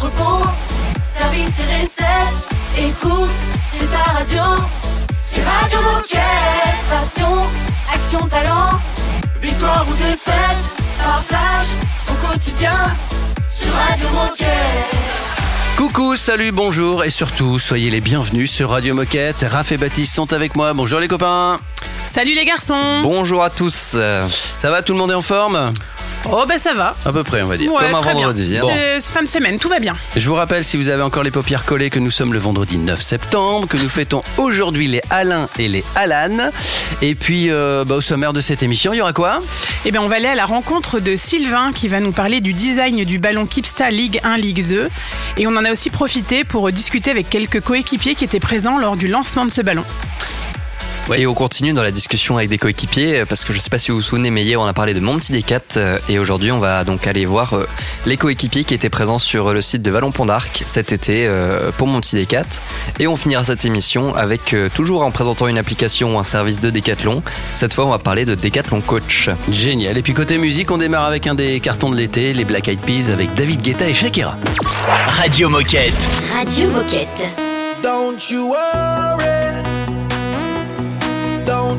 entrepôt, service et recettes. Écoute, c'est ta radio. C'est Radio Moquette. Passion, action, talent. Victoire ou défaite, partage ton quotidien sur Radio Moquette. Coucou, salut, bonjour et surtout, soyez les bienvenus sur Radio Moquette. Raph et Baptiste sont avec moi. Bonjour les copains. Salut les garçons Bonjour à tous. Ça va, tout le monde est en forme? Oh ben ça va. À peu près, on va dire. Ouais, Comme un très bien. vendredi, hein. C'est c'est fin de semaine, tout va bien. Je vous rappelle, si vous avez encore les paupières collées, que nous sommes le vendredi 9 septembre, que nous fêtons aujourd'hui les Alain et les Alan. Et puis, euh, bah, au sommaire de cette émission, il y aura quoi? Eh bien on va aller à la rencontre de Sylvain qui va nous parler du design du ballon Kipsta Ligue 1, Ligue 2. Et on en a aussi profité pour discuter avec quelques coéquipiers qui étaient présents lors du lancement de ce ballon. Et on continue dans la discussion avec des coéquipiers euh, parce que je sais pas si vous vous souvenez, mais hier on a parlé de mon petit Decat euh, et aujourd'hui on va donc aller voir euh, les coéquipiers qui étaient présents sur le site de Vallon Pont d'Arc cet été pour mon petit Decat. Et on finira cette émission avec toujours en présentant une application ou un service de Decathlon. Cette fois on va parler de Decathlon Coach. Génial. Et puis côté musique, on démarre avec un des cartons de l'été, les Black Eyed Peas avec David Guetta et Shakira. Radio Moquette. Radio Moquette. Don't you worry.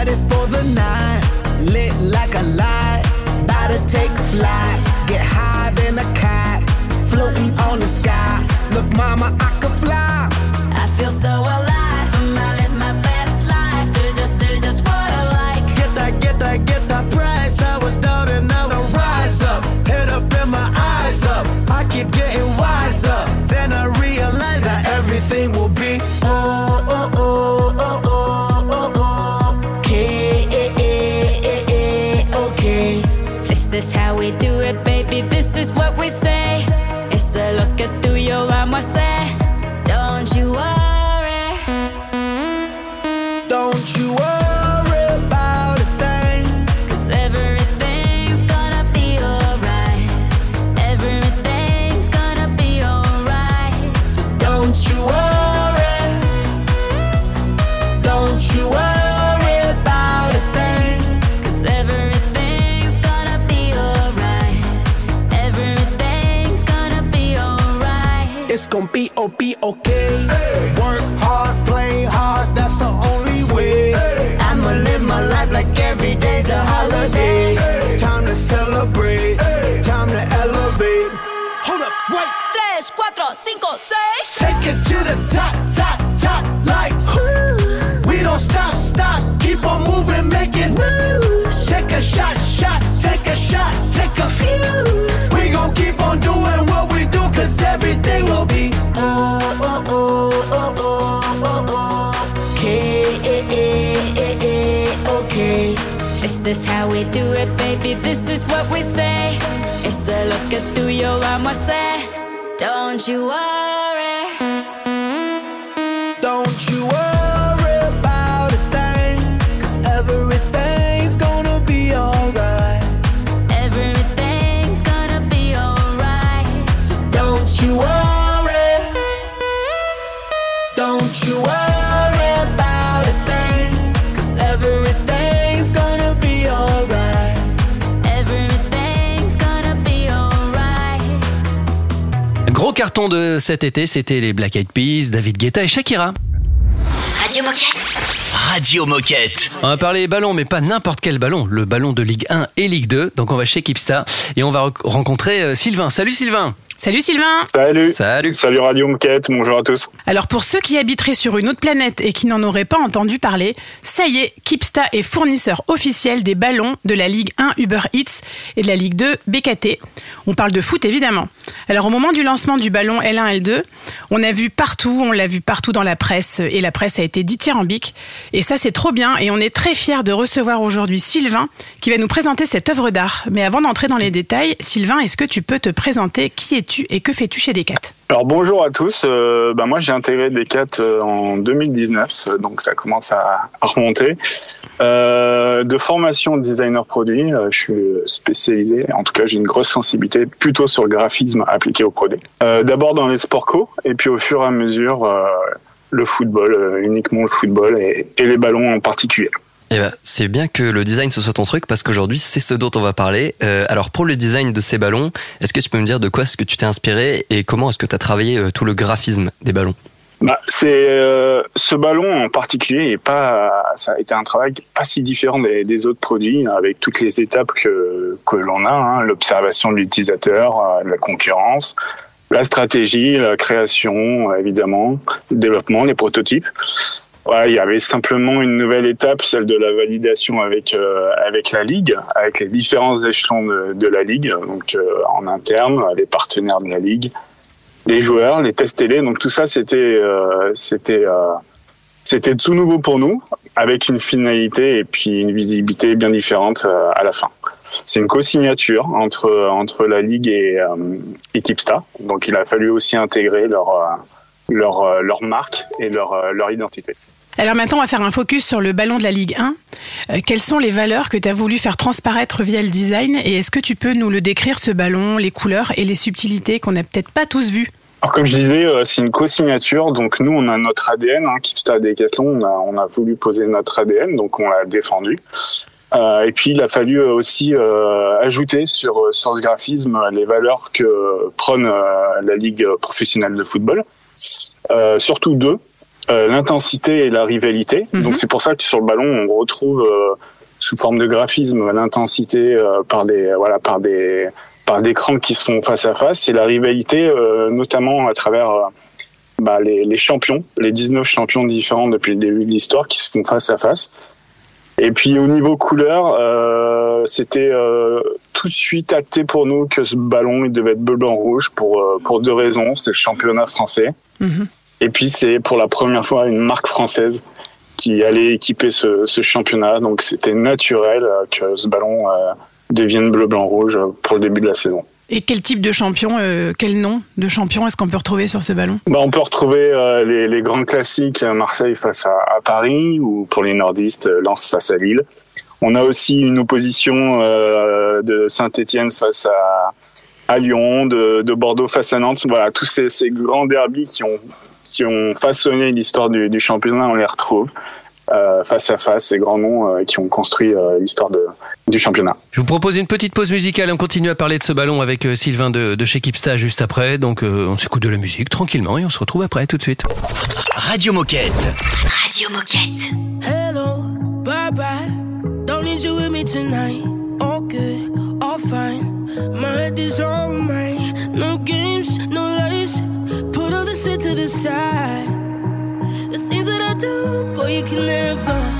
Ready for the night. Lit like a light, about to take flight. Get high than a cat, floating on the sky. Look, mama, I could We gon' keep on doing what we do, cause everything will be oh, oh, oh, oh, oh, oh, oh. Okay, okay. This is how we do it, baby. This is what we say. It's a look at through your arm, I say. Don't you worry. Don't you worry carton de cet été, c'était les Black Eyed Peas, David Guetta et Shakira. Radio Moquette. Radio Moquette. On va parler ballon, mais pas n'importe quel ballon, le ballon de Ligue 1 et Ligue 2. Donc on va chez Kipsta et on va re- rencontrer euh, Sylvain. Salut Sylvain Salut Sylvain Salut. Salut. Salut Radio Moquette, bonjour à tous. Alors pour ceux qui habiteraient sur une autre planète et qui n'en auraient pas entendu parler, ça y est, Kipsta est fournisseur officiel des ballons de la Ligue 1 Uber Eats et de la Ligue 2 BKT. On parle de foot évidemment. Alors au moment du lancement du ballon L1 L2, on a vu partout, on l'a vu partout dans la presse et la presse a été dithyrambique et ça c'est trop bien et on est très fiers de recevoir aujourd'hui Sylvain qui va nous présenter cette œuvre d'art. Mais avant d'entrer dans les détails, Sylvain, est-ce que tu peux te présenter Qui et que fais-tu chez Decat? Alors bonjour à tous. Euh, bah, moi j'ai intégré Decat euh, en 2019, euh, donc ça commence à, remonter. De formation designer produit, je suis spécialisé. En tout cas, j'ai une grosse sensibilité plutôt sur le graphisme appliqué au produit. D'abord dans les sports co, et puis au fur et à mesure le football, uniquement le football et les ballons en particulier. Eh ben, c'est bien que le design ce soit ton truc parce qu'aujourd'hui c'est ce dont on va parler. Euh, alors pour le design de ces ballons, est-ce que tu peux me dire de quoi est-ce que tu t'es inspiré et comment est-ce que tu as travaillé euh, tout le graphisme des ballons? Bah, c'est euh, ce ballon en particulier et pas ça a été un travail pas si différent des, autres produits avec toutes les étapes que que l'on a hein, l'observation de l'utilisateur la concurrence la stratégie la création évidemment le développement les prototypes il y avait simplement une nouvelle étape, celle de la validation avec euh, avec la ligue, avec les différents échelons de, de la ligue, donc euh, en interne, les partenaires de la ligue, les joueurs, les tests télé. Donc tout ça, c'était euh, c'était euh, c'était tout nouveau pour nous, avec une finalité et puis une visibilité bien différente euh, à la fin. C'est une co-signature entre entre la ligue et euh, Equipsta. Donc il a fallu aussi intégrer leur euh, leur euh, leur marque et leur euh, leur identité. Alors maintenant, on va faire un focus sur le ballon de la Ligue 1. Euh, quelles sont les valeurs que tu as voulu faire transparaître via le design et est-ce que tu peux nous le décrire, ce ballon, les couleurs et les subtilités qu'on n'a peut-être pas tous vues? Alors comme je disais, euh, c'est une co-signature, donc nous on a notre ADN, hein, Kipsta Decathlon, on a, on a voulu poser notre ADN, donc on l'a défendu. Euh, et puis il a fallu aussi ajouter sur ce graphisme les valeurs que prône la ligue professionnelle de football, surtout deux l'intensité et la rivalité. Mhm. Donc c'est pour ça que sur le ballon on retrouve euh, sous forme de graphisme l'intensité euh, par des voilà par des par des crans qui se font face à face et la rivalité euh, notamment à travers euh, bah, les, les champions, les 19 champions différents depuis le début de l'histoire qui se font face à face. Et puis au niveau couleur, euh, c'était euh, tout de suite acté pour nous que ce ballon il devait être bleu blanc rouge pour euh, pour deux raisons, c'est le championnat français. Mhm. Et puis c'est pour la première fois une marque française qui allait équiper ce, ce championnat, donc c'était naturel euh, que ce ballon euh, devienne bleu blanc rouge pour le début de la saison. Et quel type de champion, euh, quel nom de champion est-ce qu'on peut retrouver sur ce ballon? Bah, on peut retrouver euh, les, les grands classiques, Marseille face à, à Paris, ou pour les nordistes, Lens face à Lille. On a aussi une opposition euh, de Saint-Étienne face à, à Lyon, de, de Bordeaux face à Nantes. Voilà, tous ces, ces grands derbys qui ont, qui ont façonné l'histoire du, du championnat, on les retrouve euh, face à face, ces grands noms euh, qui ont construit euh, l'histoire du championnat. Je vous propose une petite pause musicale. On continue à parler de ce ballon avec euh, Sylvain de, de chez Kipsta juste après. Donc euh, on s'écoute de la musique tranquillement et on se retrouve après tout de suite. Radio Moquette. Radio Moquette. Hello, bye bye. Don't need you with me tonight. All good, all fine. My head is on mine. No games, shit to the side. The things that I do, boy, you can never.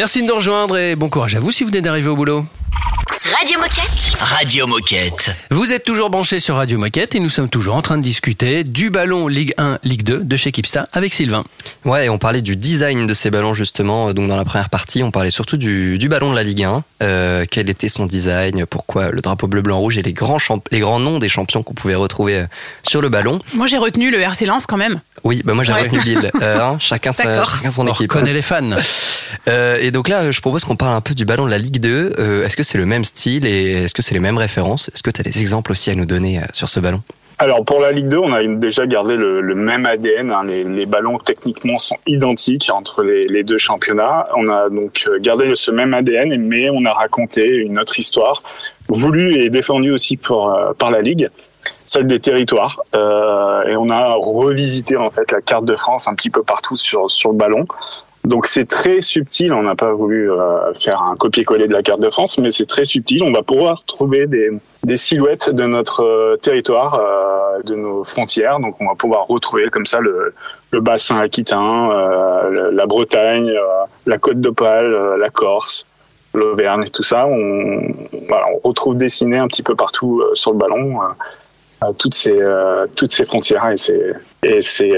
Merci de nous rejoindre et bon courage à vous si vous venez d'arriver au boulot. Radio Moquette. Radio Moquette. Vous êtes toujours branchés sur Radio Moquette et nous sommes toujours en train de discuter du ballon Ligue 1, Ligue 2 de chez Kipsta avec Sylvain. Ouais, et on parlait du design de ces ballons justement. Donc dans la première partie, on parlait surtout du, du ballon de la Ligue 1. Euh, quel était son design Pourquoi le drapeau bleu, blanc, rouge et les grands, les grands noms des champions qu'on pouvait retrouver euh, sur le ballon. Moi, j'ai retenu le RC Lens quand même. Oui, bah moi j'ai Ouais. retenu Lille. Euh, hein, chacun, sa, chacun son On équipe. reconnaît les fans. Euh, et donc là, je propose qu'on parle un peu du ballon de la Ligue 2. Euh, est-ce que c'est le même style et est-ce que c'est les mêmes références Est-ce que tu as des exemples aussi à nous donner euh, sur ce ballon? Alors pour la Ligue 2, on a déjà gardé le, même ADN. hein. Les, ballons techniquement sont identiques entre les, deux championnats. On a donc euh, gardé ce même ADN, mais on a raconté une autre histoire, voulue et défendue aussi euh, par la Ligue, celle des territoires. Et on a revisité en fait la carte de France un petit peu partout sur, sur le ballon. Donc c'est très subtil, on n'a pas voulu euh, faire un copier-coller de la carte de France, mais c'est très subtil. On va pouvoir trouver des, des silhouettes de notre euh, territoire, euh, de nos frontières. Donc on va pouvoir retrouver comme ça le, le bassin aquitain, euh, le- la Bretagne, euh, la Côte d'Opale, la Corse, l'Auvergne, tout ça. On, voilà, on retrouve dessiné un petit peu partout sur le ballon toutes ces toutes ces frontières et ces et ces,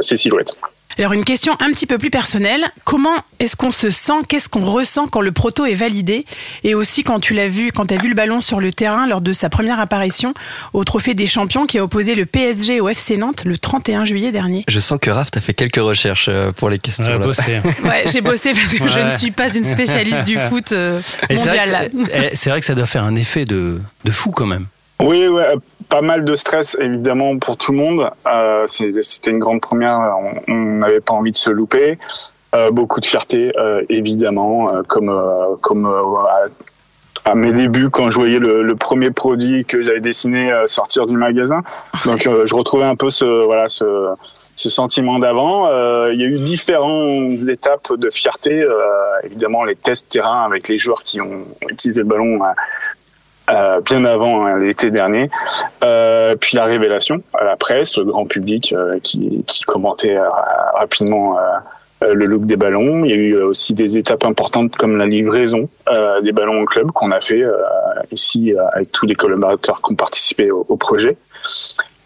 ces silhouettes. Alors une question un petit peu plus personnelle, comment est-ce qu'on se sent, qu'est-ce qu'on ressent quand le proto est validé? Et aussi quand tu l'as vu, quand tu as vu le ballon sur le terrain lors de sa première apparition au Trophée des Champions qui a opposé le PSG au FC Nantes le 31 juillet dernier. Je sens que Raph, t'as fait quelques recherches euh, pour les questions. Ouais, bossé. Ouais, j'ai bossé parce que je ne suis pas une spécialiste du foot euh, Et c'est vrai, que mondial. ça- eh, c'est vrai que ça doit faire un effet de, de fou quand même. Oui, ouais, pas mal de stress évidemment pour tout le monde. Euh, C'était une grande première, on- n'avait pas envie de se louper. Euh, beaucoup de fierté euh, évidemment, euh, comme euh, comme euh, à, à mes débuts quand je voyais le, le premier produit que j'avais dessiné sortir du magasin. Donc je retrouvais un peu ce voilà ce, ce sentiment d'avant. Il y a eu différentes étapes de fierté. Évidemment les tests terrain avec les joueurs qui ont utilisé le ballon. Euh, bien avant hein, l'été dernier. Euh, puis la révélation à la presse, le grand public euh, qui, qui commentait euh, rapidement le look des ballons. Il y a eu aussi des étapes importantes comme la livraison euh, des ballons au club qu'on a fait euh, ici euh, avec tous les collaborateurs qui ont participé au, au projet.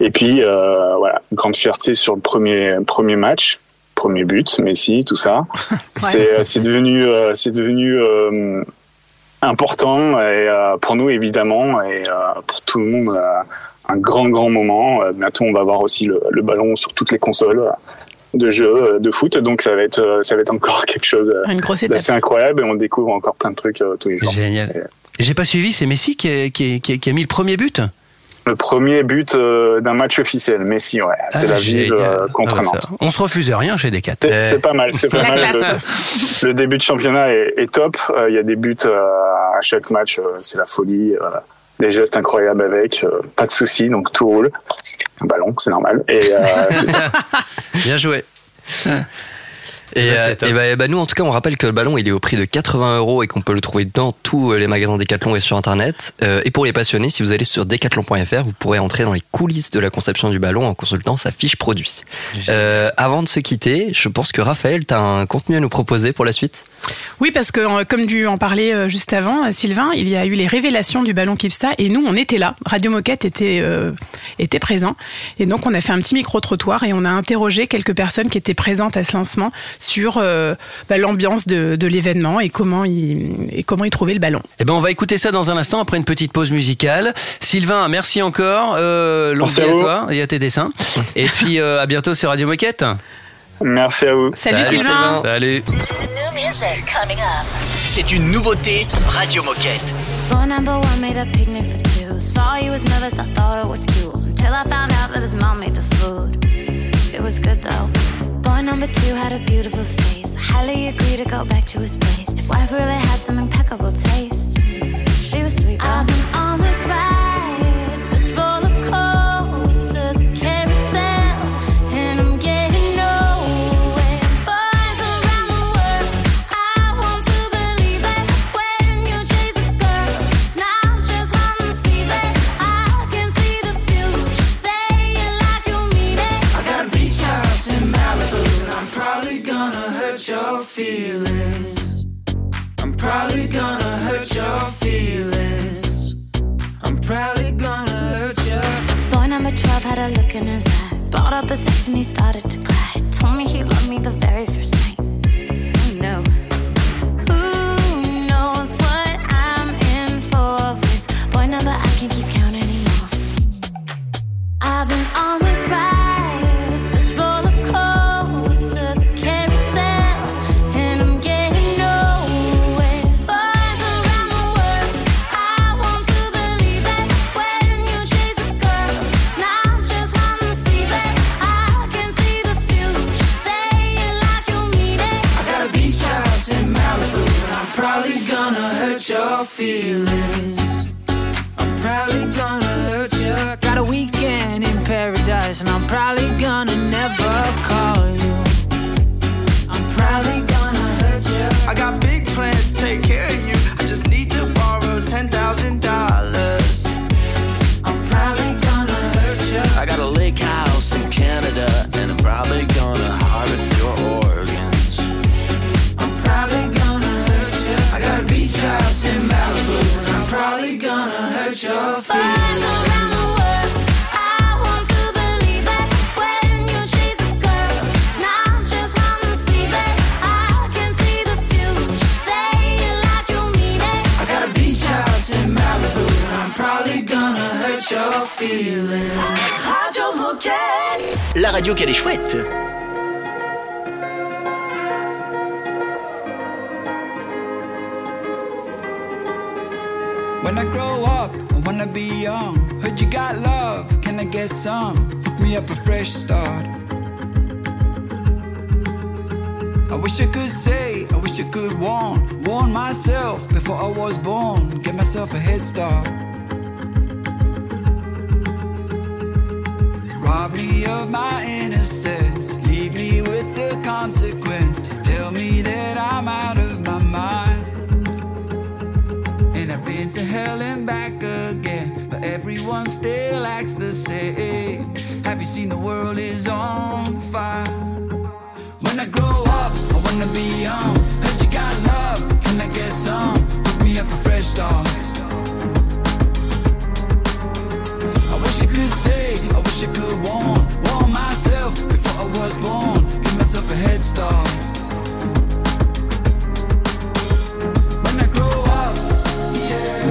Et puis euh, voilà, grande fierté sur le premier premier match, premier but, Messi, tout ça. C'est c'est devenu euh, c'est devenu euh, important et euh, pour nous évidemment et euh, pour tout le monde euh, un grand grand moment. Euh, bientôt on va avoir aussi le, le ballon sur toutes les consoles de jeux de foot donc ça va être ça va être encore quelque chose d'assez incroyable et on découvre encore plein de trucs euh, tous les jours. Génial. J'ai pas suivi, c'est Messi qui a, qui a- qui a- qui a mis le premier but? Le premier but euh, d'un match officiel, Messi, ouais, c'est la ville génial. euh, contre Ah, bah, Nantes. ça- On se refuse rien chez Decat. C'est c'est pas mal, c'est pas mal. Le, le début de championnat est, est top. Euh, Il y a des buts euh, à chaque match, euh, c'est la folie. euh, des gestes incroyables avec, euh, pas de soucis, donc tout roule. Un ballon, c'est normal. Et euh, Bien joué. Et, Bah, euh, top. et bah, bah, nous, en tout cas, on rappelle que le ballon, il est au prix de 80 euros et qu'on peut le trouver dans tous euh, les magasins Decathlon et sur Internet. Euh, et pour les passionnés, si vous allez sur decathlon.fr, vous pourrez entrer dans les coulisses de la conception du ballon en consultant sa fiche produit. Euh, avant de se quitter, je pense que Raphaël, tu as un contenu à nous proposer pour la suite? Oui, parce que euh, comme tu en parlais euh, juste avant, euh, Sylvain, il y a eu les révélations du ballon Kipsta et nous, on était là. Radio Moquette était, euh, était présent. Et donc, on a fait un petit micro-trottoir et on a interrogé quelques personnes qui étaient présentes à ce lancement sur euh, bah, l'ambiance de, de l'événement et comment ils et comment ils trouvaient le ballon. Eh ben, on va écouter ça dans un instant après une petite pause musicale. Sylvain, merci encore. Euh, longue Merci vie à toi et à tes dessins. Et puis euh, à bientôt sur Radio Moquette. Merci à vous. Salut, Salut, Sylvain. Sylvain. Salut. C'est une nouveauté Radio Moquette. Phone number one made a picnic for two. Saw he was nervous, I thought it was cute. Until I found out that his mom made the food. It was good though. Boy number two had a beautiful face. I highly agree to go back to his place. His wife really had some impeccable taste. She was sweet. Though. Feeling. Radio Moquette. La radio qu'elle est chouette. When I grow up, I wanna be young. Heard you got love, can I get some? Hook me up a fresh start. I wish I could say, I wish I could warn, warn myself before I was born. Get myself a head start. Rob me of my innocence, leave me with the consequence. Tell me that I'm out of my mind. And I've been to hell and back again, but everyone still acts the same. Have you seen the world is on fire? When I grow up, I wanna be young. Heard you got love, can I get some? Hook me up a fresh start. Wish I could warn, warn myself before I was born. Give myself a head start. When I grow up, yeah.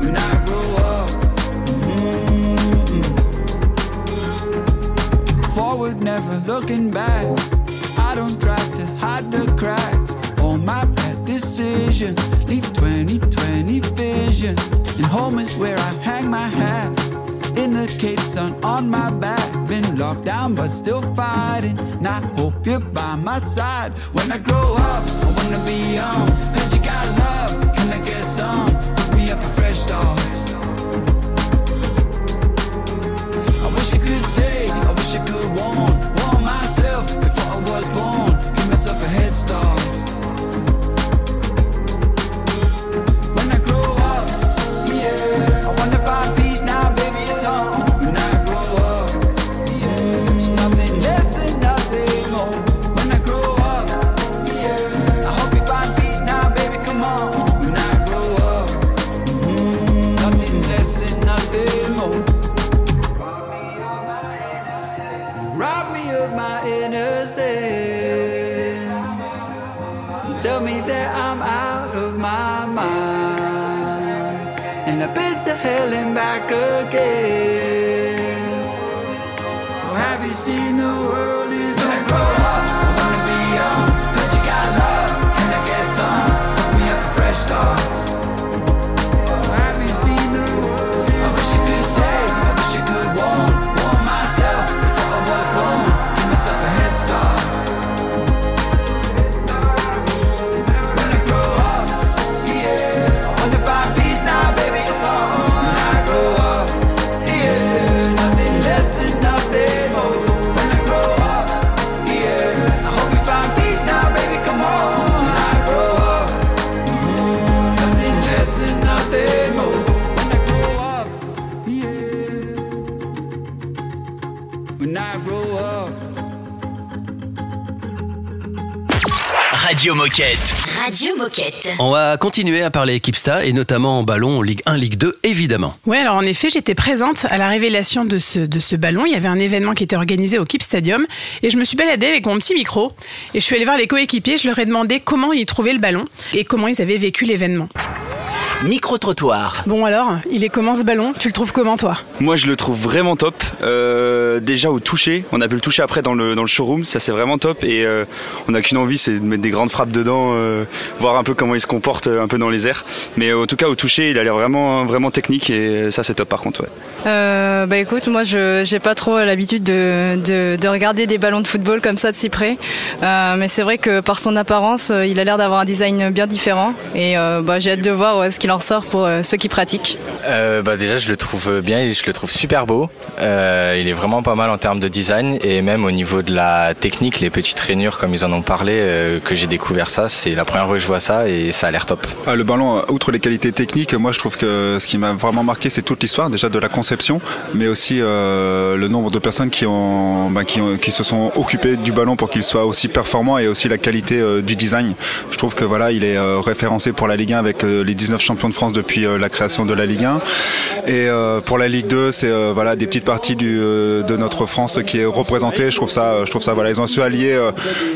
When I grow up, mm forward, never looking back. I don't try to hide the cracks. All my bad decisions leave 2020 vision. And home is where I hang my hat. In the Cape Sun on my back. Been locked down but still fighting. And I hope you're by my side. When I grow up, I wanna be young. Moquette. Radio Moquette. On va continuer à parler Kipsta et notamment en ballon en Ligue 1, Ligue 2, évidemment. Ouais, alors en effet, j'étais présente à la révélation de ce, de ce ballon. Il y avait un événement qui était organisé au Keep Stadium et je me suis baladée avec mon petit micro et je suis allée voir les coéquipiers. Je leur ai demandé comment ils trouvaient le ballon et comment ils avaient vécu l'événement. Micro-trottoir. Bon alors, il est comment ce ballon? Tu le trouves comment toi? Moi, je le trouve vraiment top. Euh, déjà au toucher, on a pu le toucher après dans le dans le showroom, ça c'est vraiment top. Et euh, on n'a qu'une envie, c'est de mettre des grandes frappes dedans, euh, voir un peu comment il se comporte un peu dans les airs. Mais euh, en tout cas, au toucher, il a l'air vraiment vraiment technique et ça c'est top par contre. Ouais. Euh, bah écoute, moi je j'ai pas trop l'habitude de, de, de regarder des ballons de football comme ça de si près, euh, mais c'est vrai que par son apparence, il a l'air d'avoir un design bien différent et euh, bah, j'ai hâte de voir ouais, ce qu'il en ressort pour euh, ceux qui pratiquent. Euh, bah déjà je le trouve bien et je le trouve super beau. Euh, il est vraiment pas mal en termes de design et même au niveau de la technique, les petites rainures comme ils en ont parlé, euh, que j'ai découvert ça, c'est la première fois que je vois ça et ça a l'air top. Ah, le ballon, outre les qualités techniques, moi je trouve que ce qui m'a vraiment marqué, c'est toute l'histoire déjà de la conception, mais aussi euh, le nombre de personnes qui ont, bah, qui, ont- qui se sont occupées du ballon pour qu'il soit aussi performant et aussi la qualité euh, du design. Je trouve que voilà, il est euh, référencé pour la Ligue 1 avec euh, les 19 championnats champion de France depuis euh, la création de la Ligue 1. Et euh, pour la Ligue 2, c'est euh, voilà des petites parties du, euh, de notre France qui est représentée. Je trouve ça, je trouve ça voilà, ils ont su allier euh,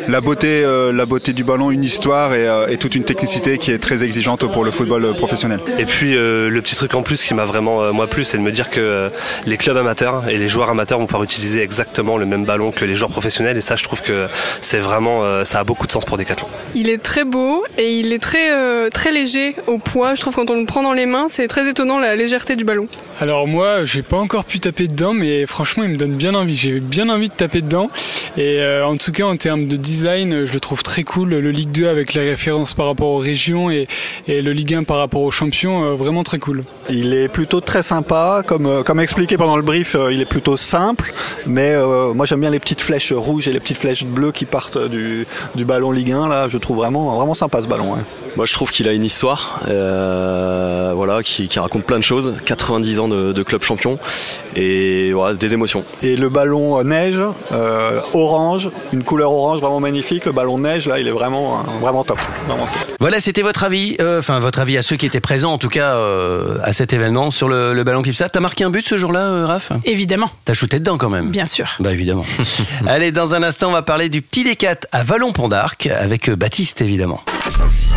la beauté, euh, la beauté du ballon, une histoire et, euh, et toute une technicité qui est très exigeante pour le football professionnel. Et puis euh, le petit truc en plus qui m'a vraiment euh, moi plu, c'est de me dire que euh, les clubs amateurs et les joueurs amateurs vont pouvoir utiliser exactement le même ballon que les joueurs professionnels. Et ça, je trouve que c'est vraiment, euh, ça a beaucoup de sens pour Decathlon. Il est très beau et il est très euh, très léger au poids. Je trouve quand on le prend dans les mains, c'est très étonnant la légèreté du ballon. Alors moi, j'ai pas encore pu taper dedans, mais franchement, il me donne bien envie. J'ai bien envie de taper dedans. Et euh, en tout cas, en termes de design, je le trouve très cool. Le Ligue 2 avec les références par rapport aux régions et, et le Ligue 1 par rapport aux champions, euh, vraiment très cool. Il est plutôt très sympa, comme, euh, comme expliqué pendant le brief, euh, il est plutôt simple, mais euh, moi j'aime bien les petites flèches rouges et les petites flèches bleues qui partent du, du ballon Ligue 1, là je trouve vraiment, vraiment sympa ce ballon. ouais. Moi, je trouve qu'il a une histoire, euh, voilà, qui, qui raconte plein de choses. 90 ans de, club champion et voilà, des émotions. Et le ballon neige, euh, orange, une couleur orange vraiment magnifique, le ballon neige là il est vraiment, vraiment top. Vraiment top. Voilà, c'était votre avis, euh, enfin votre avis à ceux qui étaient présents en tout cas euh, à cet événement sur le, le ballon Kipsa. T'as marqué un but ce jour-là, euh, Raph? Évidemment. T'as shooté dedans quand même Bien sûr. Bah évidemment. Allez, dans un instant, on va parler du petit Décat à Vallon-Pont d'Arc avec euh, Baptiste évidemment.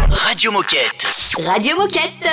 Radio Moquette. Radio Moquette.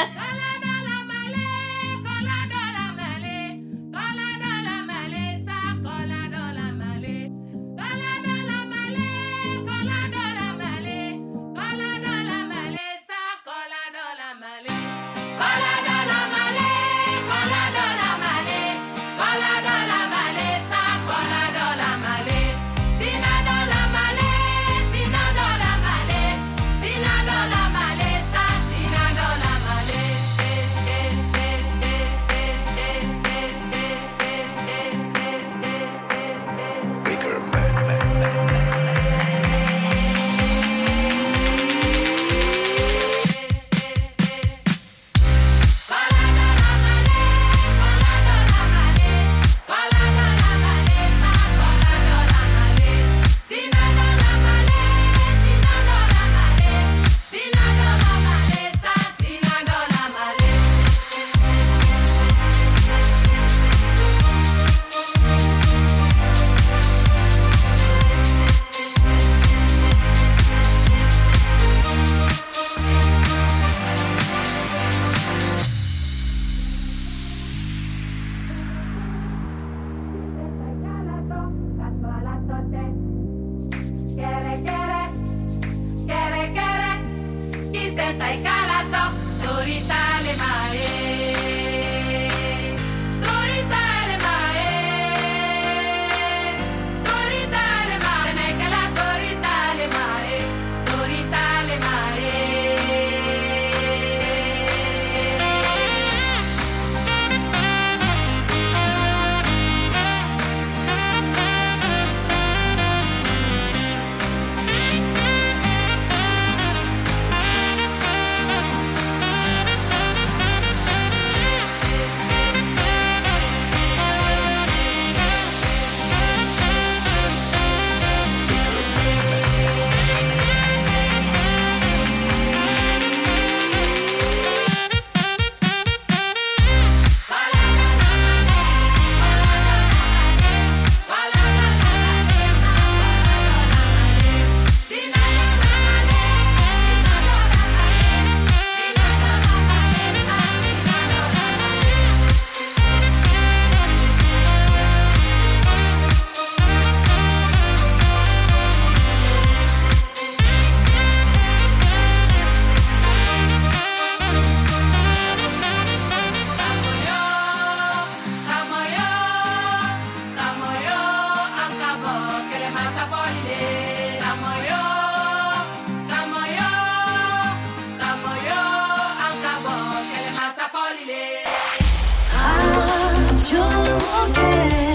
You're okay.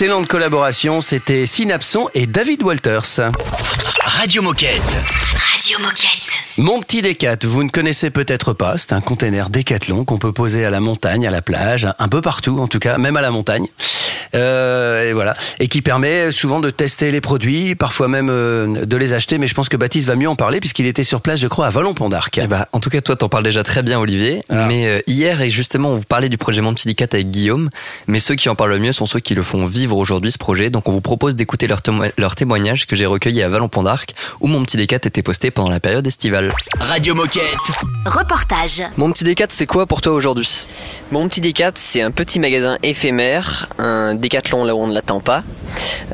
Excellente collaboration, c'était Synapson et David Walters. Radio Moquette. Radio Moquette. Mon petit Décat, vous ne connaissez peut-être pas, c'est un container Décathlon qu'on peut poser à la montagne, à la plage, un peu partout en tout cas, même à la montagne. Euh, et voilà, et qui permet souvent de tester les produits, parfois même euh, de les acheter. Mais je pense que Baptiste va mieux en parler puisqu'il était sur place, je crois, à Vallon-Pont d'Arc. Eh ben, en tout cas, toi, t'en parles déjà très bien, Olivier. Mais euh, hier, et justement, on vous parlait du projet Mon Petit Dicat avec Guillaume. Mais ceux qui en parlent le mieux sont ceux qui le font vivre aujourd'hui, ce projet. Donc, on vous propose d'écouter leur, témo- leur témoignage que j'ai recueilli à Vallon-Pont d'Arc, où Mon Petit Décat était posté pendant la période estivale. Radio Moquette. Reportage. Mon Petit Décat, c'est quoi pour toi aujourd'hui? Mon petit Décat, c'est un petit magasin éphémère, un décathlon là où on ne l'attend pas.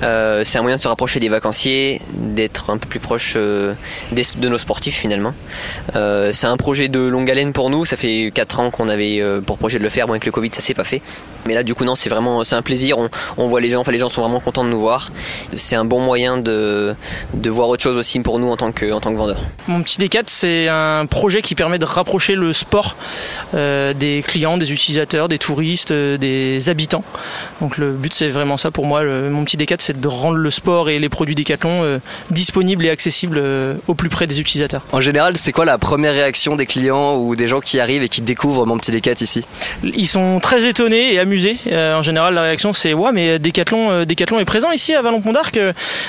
Euh, c'est un moyen de se rapprocher des vacanciers, d'être un peu plus proche euh, des- de nos sportifs finalement. Euh, c'est un projet de longue haleine pour nous. Ça fait 4 ans qu'on avait euh, pour projet de le faire. Bon, avec le Covid, ça s'est pas fait. Mais là, du coup, non, c'est vraiment, c'est un plaisir. On, on voit les gens, enfin, les gens sont vraiment contents de nous voir. C'est un bon moyen de, de voir autre chose aussi pour nous en tant que, en tant que vendeur. Mon petit D4, c'est un projet qui permet de rapprocher le sport euh, des clients, des utilisateurs, des touristes, euh, des habitants. Donc le but, c'est vraiment ça pour moi. Le- mon petit D4, c'est de rendre le sport et les produits Decathlon euh, disponibles et accessibles au plus près des utilisateurs. En général, c'est quoi la première réaction des clients ou des gens qui arrivent et qui découvrent Mon Petit Décat ici? Ils sont très étonnés et amusés. En général, la réaction c'est ouais, mais Decathlon, Decathlon est présent ici à Vallon-Pont d'Arc.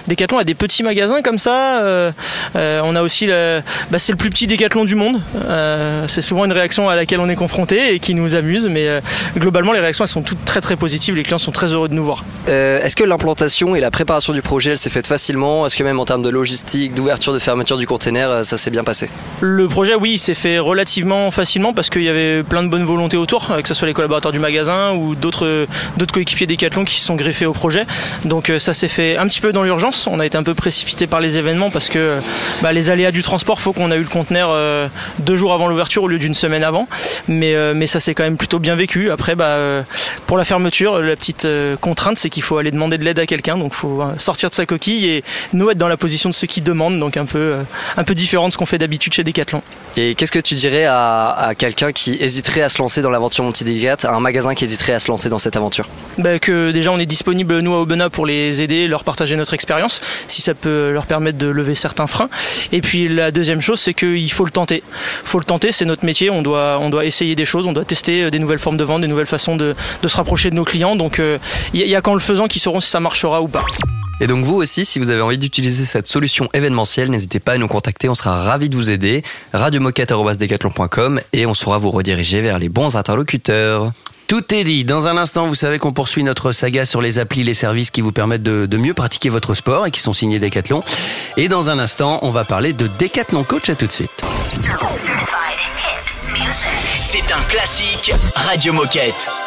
Decathlon a des petits magasins comme ça. On a aussi le, bah, c'est le plus petit Decathlon du monde. Euh, c'est souvent une réaction à laquelle on est confronté et qui nous amuse. Mais euh, globalement, les réactions elles sont toutes très très positives. Les clients sont très heureux de nous voir. Euh, Est-ce que l'implantation et la préparation du projet, elle s'est faite facilement? Est-ce que même en termes de logistique, d'ouverture, de fermeture du container, ça s'est bien passé? Le projet, oui, il s'est fait relativement facilement parce qu'il y avait plein de bonnes volontés autour, que ce soit les collaborateurs du magasin ou d'autres d'autres coéquipiers Decathlon qui se sont greffés au projet. Donc ça s'est fait un petit peu dans l'urgence. On a été un peu précipité par les événements parce que bah, les aléas du transport, faut qu'on a eu le conteneur euh, deux jours avant l'ouverture au lieu d'une semaine avant. Mais euh, mais ça s'est quand même plutôt bien vécu. Après, bah euh, pour la fermeture, la petite contrainte, c'est qu'il faut aller demander de l'aide à quelqu'un. Donc faut euh, sortir de sa coquille et nous être dans la position de ceux qui demandent. Donc un peu un peu différent de ce qu'on fait d'habitude chez Decathlon. Et qu'est-ce que tu dirais à, à quelqu'un qui hésiterait à se lancer dans l'aventure Multidecat, à un magasin qui hésiterait à se lancer dans cette aventure? Bah, que déjà on est disponible nous à Aubenas pour les aider, leur partager notre expérience, si ça peut leur permettre de lever certains freins. Et puis la deuxième chose, c'est qu'il faut le tenter. faut le tenter, c'est notre métier. On doit, on doit essayer des choses, on doit tester euh, des nouvelles formes de vente, des nouvelles façons de, se rapprocher de nos clients. Donc il y, a qu'en le faisant qu'ils sauront si ça marchera ou pas. Et donc vous aussi, si vous avez envie d'utiliser cette solution événementielle, n'hésitez pas à nous contacter, on sera ravis de vous aider. radiomoquette.com et on saura vous rediriger vers les bons interlocuteurs. Tout est dit. Dans un instant, vous savez qu'on poursuit notre saga sur les applis, les services qui vous permettent de, de mieux pratiquer votre sport et qui sont signés Decathlon. Et dans un instant, on va parler de Decathlon Coach. À tout de suite. C'est un classique Radio Moquette.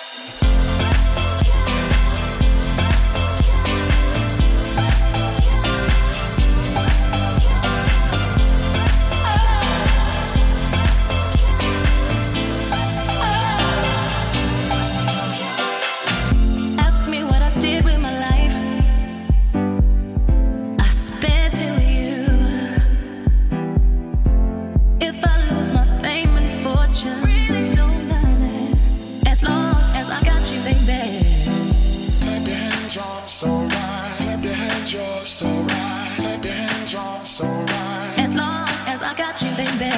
your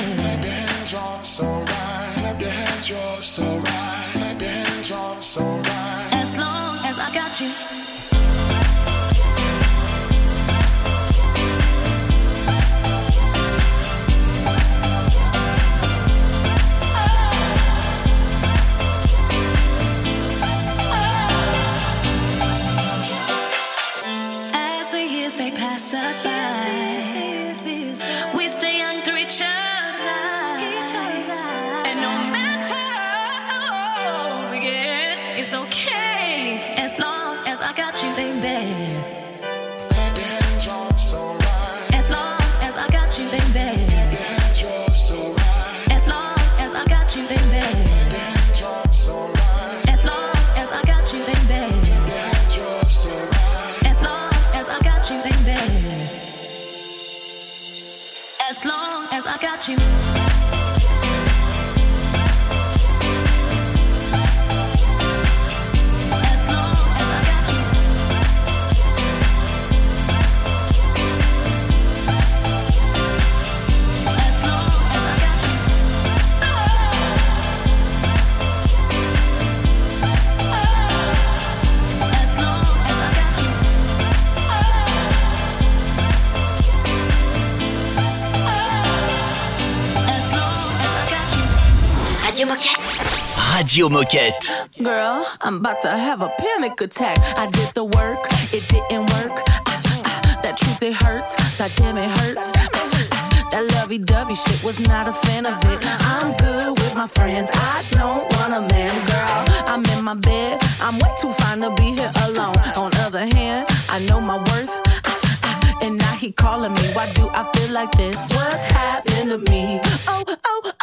hands, your hands, your hands. As long as I got you. As Radio Moquette. Girl, I'm about to have a panic attack. I did the work, it didn't work. Ah, ah, that truth, it hurts. That damn, it hurts. Ah, that lovey dovey shit was not a fan of it. I'm good with my friends. I don't want a man, girl. I'm in my bed. I'm way too fine to be here alone. On other hand, I know my worth. And now he calling me. Why do I feel like this? What's happening to me? Oh, oh, oh.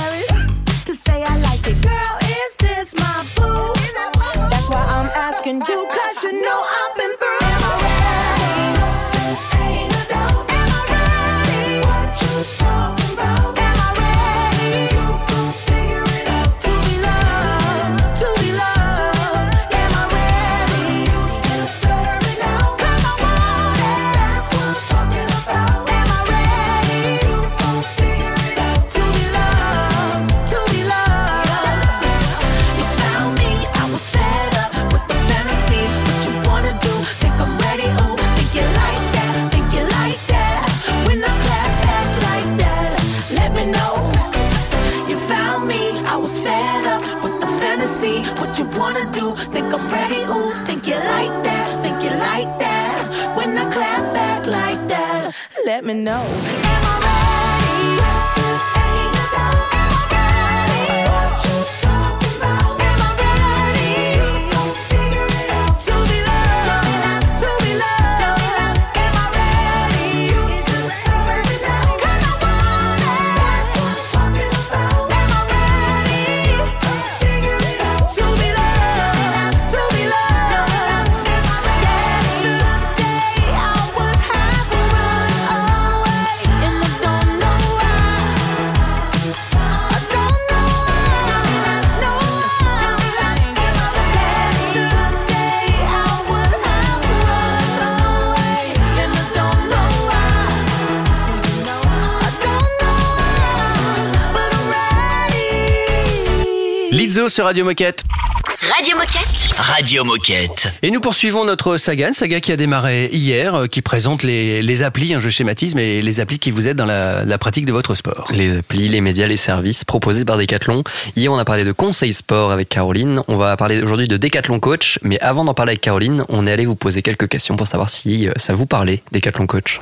sur Radio Moquette. Radio Moquette. Radio Moquette. Et nous poursuivons notre saga, une saga qui a démarré hier, euh, qui présente les, les applis, hein, je schématise, mais les applis qui vous aident dans la, la pratique de votre sport. Les applis, les médias, les services proposés par Decathlon. Hier, on a parlé de conseil sport avec Caroline. On va parler aujourd'hui de Decathlon Coach. Mais avant d'en parler avec Caroline, on est allé vous poser quelques questions pour savoir si euh, ça vous parlait, Decathlon Coach.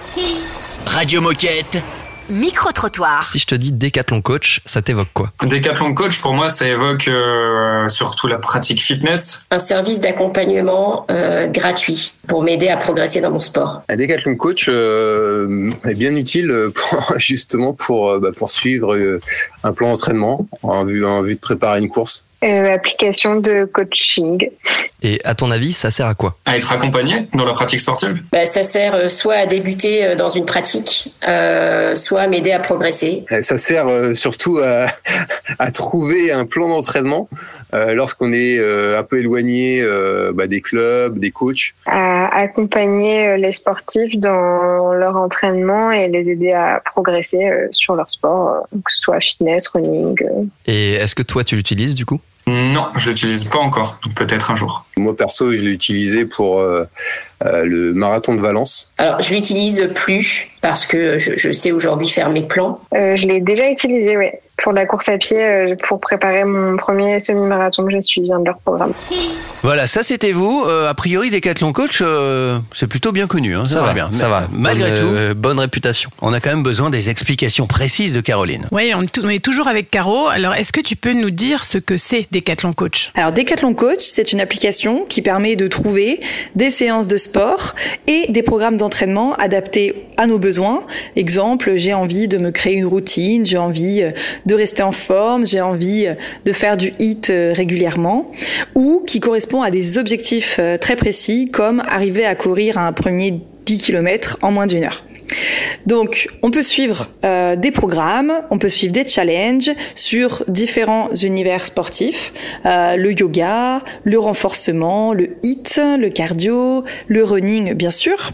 Radio Moquette. Micro-trottoir. Si je te dis Decathlon Coach, ça t'évoque quoi? Decathlon Coach, pour moi, ça évoque euh, surtout la pratique fitness. un service d'accompagnement euh, gratuit pour m'aider à progresser dans mon sport. Un Decathlon Coach euh, est bien utile pour, justement pour bah, poursuivre un plan d'entraînement en vue, en vue de préparer une course. Euh, application de coaching. Et à ton avis, ça sert à quoi? À être accompagné dans la pratique sportive? Bah, ça sert euh, soit à débuter euh, dans une pratique, euh, soit à m'aider à progresser. Ça sert surtout à, à trouver un plan d'entraînement euh, lorsqu'on est euh, un peu éloigné euh, bah, des clubs, des coachs. à accompagner les sportifs dans leur entraînement et les aider à progresser euh, sur leur sport, euh, que ce soit fitness, running. euh. Et est-ce que toi, tu l'utilises du coup? Non, je l'utilise pas encore, donc peut-être un jour. Moi perso, je l'ai utilisé pour euh, euh, le marathon de Valence. Alors, je l'utilise plus parce que je, je sais aujourd'hui faire mes plans. Euh, je l'ai déjà utilisé, oui, pour la course à pied, euh, pour préparer mon premier semi-marathon que j'ai suivi un de leurs programmes. Voilà, ça c'était vous. Euh, a priori, Decathlon Coach, euh, c'est plutôt bien connu. hein, ça, Ça va va, bien. ça Mais, va. Malgré Bonne, tout, euh, bonne réputation. On a quand même besoin des explications précises de Caroline. Oui, on est, tou- on est toujours avec Caro. Alors, est-ce que tu peux nous dire ce que c'est Decathlon Coach? Alors Decathlon Coach, c'est une application qui permet de trouver des séances de sport et des programmes d'entraînement adaptés à nos besoins. Exemple, j'ai envie de me créer une routine, j'ai envie euh, de rester en forme, j'ai envie euh, de faire du HIT euh, régulièrement, ou qui correspond à des objectifs euh, très précis comme arriver à courir un premier 10 km en moins d'une heure. Donc, on peut suivre euh, des programmes, on peut suivre des challenges sur différents univers sportifs, euh, le yoga, le renforcement, le hit, le cardio, le running, bien sûr.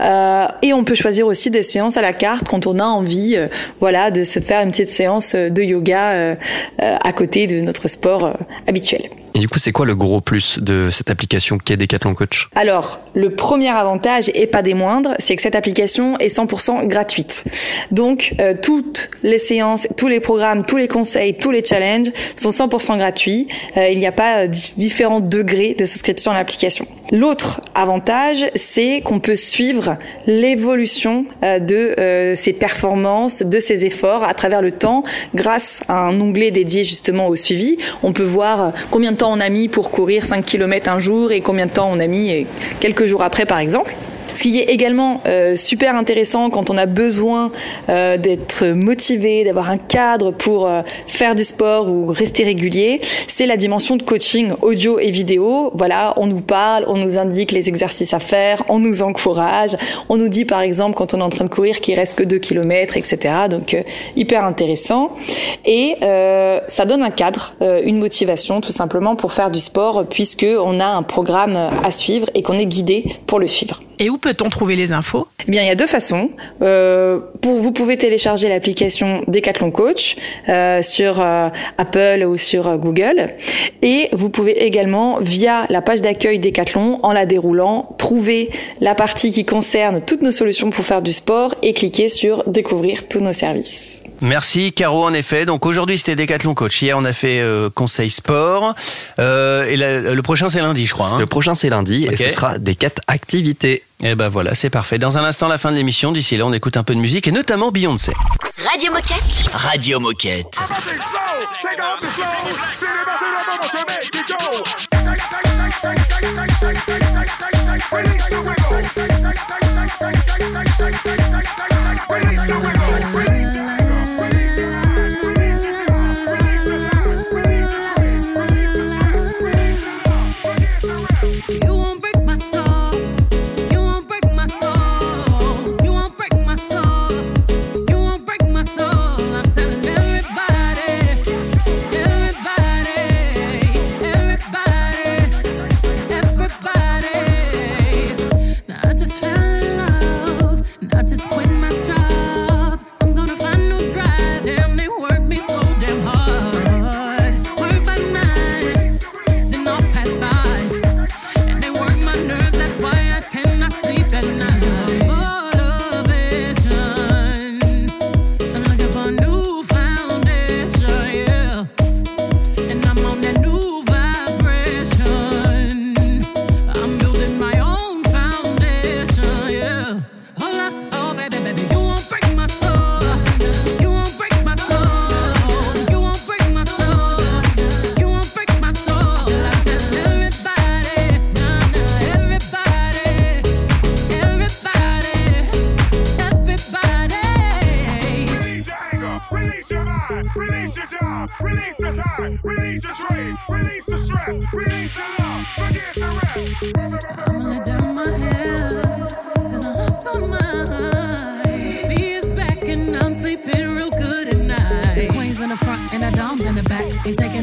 Euh, et on peut choisir aussi des séances à la carte quand on a envie, voilà, de se faire une petite séance de yoga à côté de notre sport habituel. Et du coup, c'est quoi le gros plus de cette application qu'est Decathlon Coach? Alors, le premier avantage, et pas des moindres, c'est que cette application est 100% gratuite. Donc, euh, toutes les séances, tous les programmes, tous les conseils, tous les challenges sont 100% gratuits. Euh, il n'y a pas euh, di- différents degrés de souscription à l'application. L'autre avantage, c'est qu'on peut suivre l'évolution de ses performances, de ses efforts à travers le temps grâce à un onglet dédié justement au suivi. On peut voir combien de temps on a mis pour courir 5 km un jour et combien de temps on a mis quelques jours après par exemple. Ce qui est également euh, super intéressant quand on a besoin euh, d'être motivé, d'avoir un cadre pour euh, faire du sport ou rester régulier, c'est la dimension de coaching audio et vidéo. Voilà, on nous parle, on nous indique les exercices à faire, on nous encourage, on nous dit par exemple quand on est en train de courir qu'il reste que 2 km, etc. Donc euh, hyper intéressant. Et euh, ça donne un cadre, euh, une motivation tout simplement pour faire du sport puisque on a un programme à suivre et qu'on est guidé pour le suivre. Et où peut-on trouver les infos? Eh bien, il y a deux façons. Euh, pour, vous pouvez télécharger l'application Decathlon Coach euh, sur euh, Apple ou sur euh, Google. Et vous pouvez également, via la page d'accueil Decathlon, en la déroulant, trouver la partie qui concerne toutes nos solutions pour faire du sport et cliquer sur Découvrir tous nos services. Merci Caro en effet. Donc aujourd'hui c'était Décathlon Coach. Hier on a fait euh, Conseil Sport. Euh, et la- le prochain c'est lundi je crois. hein. Le prochain c'est lundi et ce sera des quatre activités. Et ben voilà c'est parfait. Dans un instant la fin de l'émission. D'ici là on écoute un peu de musique et notamment Beyoncé. Radio Moquette. Radio Moquette. You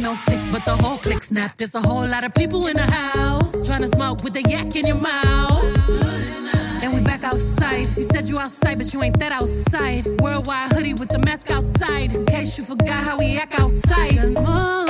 no flicks, but the whole click snap. There's a whole lot of people in the house trying to smoke with the yak in your mouth. And we back outside. You said you outside, but you ain't that outside. Worldwide hoodie with the mask outside. In case you forgot how we act outside. Motivation.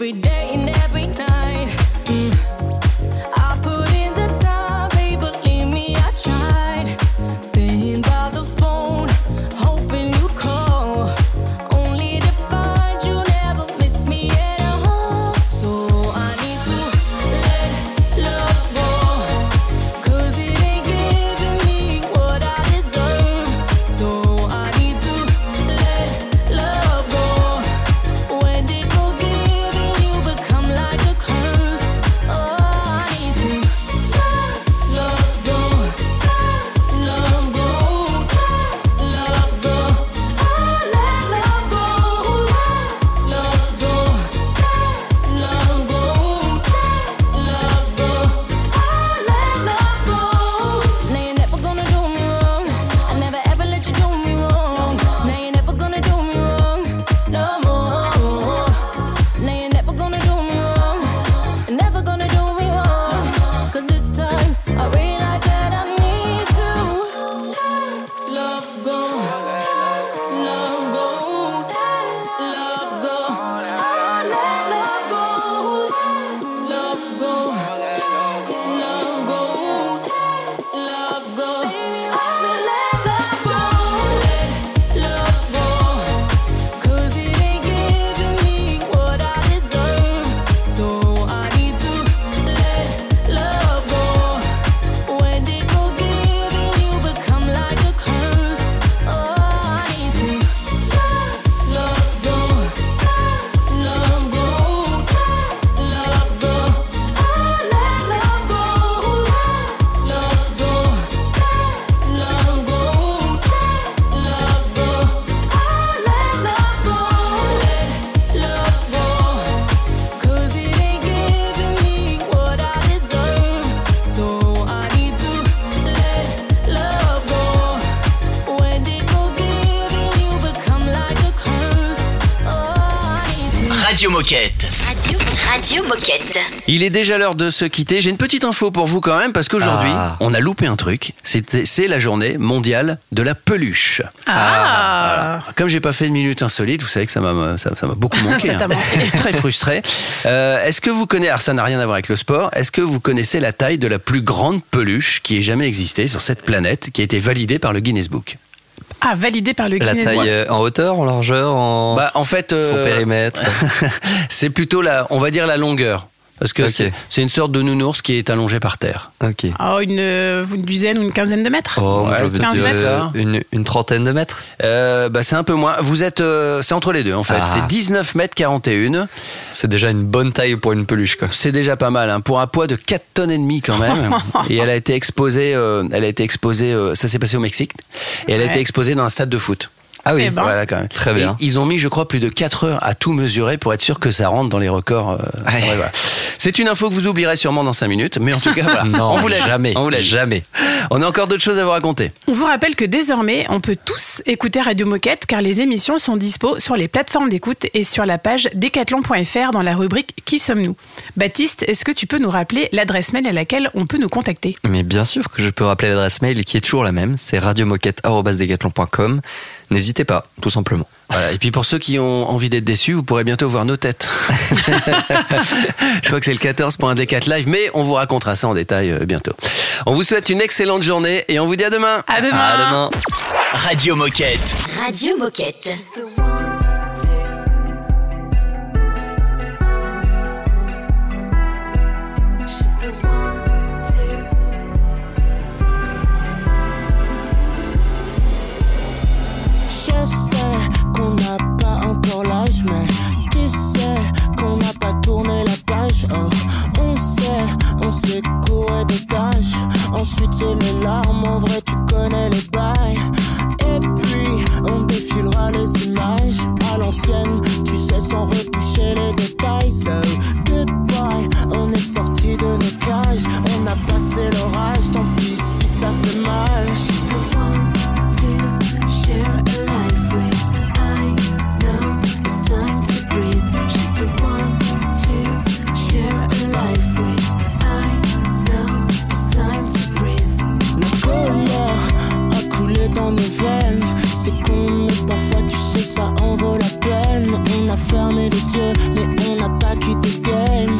Every day Radio Moquette. Radio, Radio Moquette. Il est déjà l'heure de se quitter. J'ai une petite info pour vous quand même parce qu'aujourd'hui, Ah. on a loupé un truc. C'était- C'est la journée mondiale de la peluche. Ah. Comme j'ai pas fait de minute insolite, vous savez que ça m'a ça, beaucoup manqué. Ça hein. manqué. Très frustré. Euh, Est-ce que vous connaissez, alors ça n'a rien à voir avec le sport, est-ce que vous connaissez la taille de la plus grande peluche qui ait jamais existé sur cette planète, qui a été validée par le Guinness Book? Ah, validé par le La taille euh, en hauteur, en largeur, en Bah, en fait, son euh, périmètre. c'est plutôt la, on va dire la longueur. Parce que c'est- une sorte de nounours qui est allongé par terre. Ok. Oh, une, euh, une dizaine ou une quinzaine de mètres Oh, Ouais, je veux 15 dire mètres. euh, une, une trentaine de mètres. Euh, bah, c'est un peu moins. Vous êtes, euh, c'est entre les deux en fait. Ah. C'est 19 mètres 41. C'est déjà une bonne taille pour une peluche, quoi. C'est déjà pas mal hein, pour un poids de 4 tonnes et demie quand même. et elle a été exposée, euh, elle a été exposée. euh, ça s'est passé au Mexique. Et elle a été exposée dans un stade de foot. Ah oui, Eh ben. Voilà quand même. Très Et bien. ils ont mis, je crois, plus de 4 heures à tout mesurer pour être sûr que ça rentre dans les records. euh, Ouais. ouais, voilà. C'est une info que vous oublierez sûrement dans 5 minutes, mais en tout cas, voilà. Non, on vous l'a jamais, On vous l'a jamais. On a encore d'autres choses à vous raconter. On vous rappelle que désormais, on peut tous écouter Radio Moquette car les émissions sont dispo sur les plateformes d'écoute et sur la page decathlon.fr dans la rubrique Qui sommes-nous? Baptiste, est-ce que tu peux nous rappeler l'adresse mail à laquelle on peut nous contacter? Mais bien sûr que je peux rappeler l'adresse mail qui est toujours la même, c'est radiomoquette.com. N'hésitez pas, tout simplement. Voilà. Et puis pour ceux qui ont envie d'être déçus, vous pourrez bientôt voir nos têtes. Je crois que c'est le 14 pour un D4 live, mais on vous racontera ça en détail euh, bientôt. On vous souhaite une excellente journée et on vous dit à demain. À demain. À demain. Radio Moquette. Radio Moquette. Mais tu sais qu'on n'a pas tourné la page. Oh, on sait, on s'est couré des tâches. Ensuite, c'est les larmes, en vrai, tu connais les bails. Et puis, on défilera les images à l'ancienne, tu sais, sans retoucher les détails. Goodbye, on est sorti de nos cages. On a passé l'orage, tant pis si ça fait mal. dans nos veines. C'est con, mais parfois tu sais, ça en vaut la peine. On a fermé les yeux, mais on n'a pas quitté game.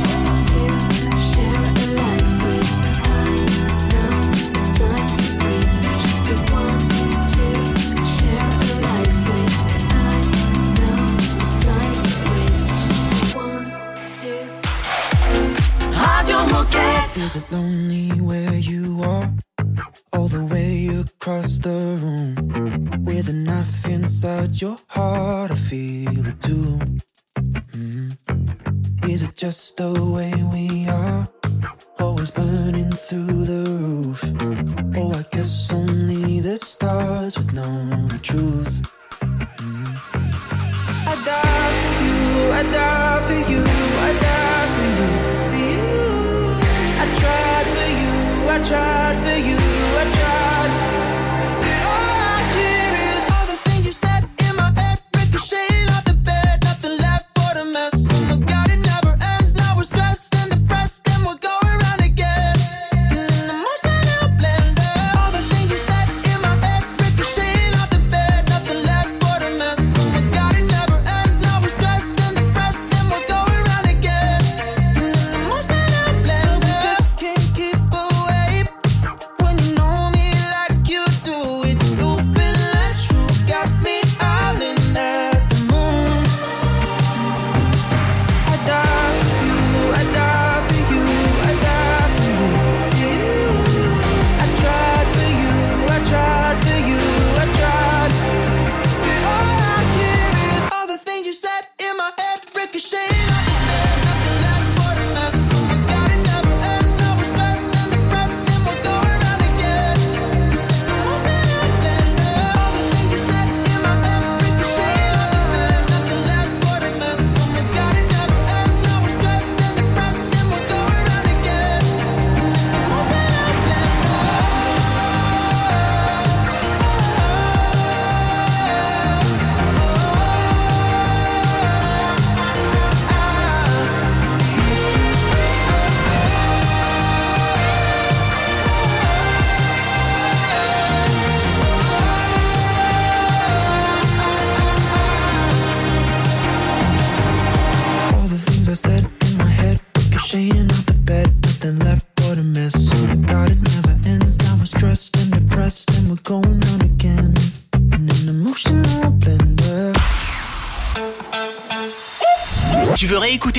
Is it lonely where you are? All the way across the room. With a knife inside your heart, I feel it too. Mm. Is it just the way we are? Always burning through the roof. Oh, I guess only the stars would know the truth. Mm. I die for you, I die. try.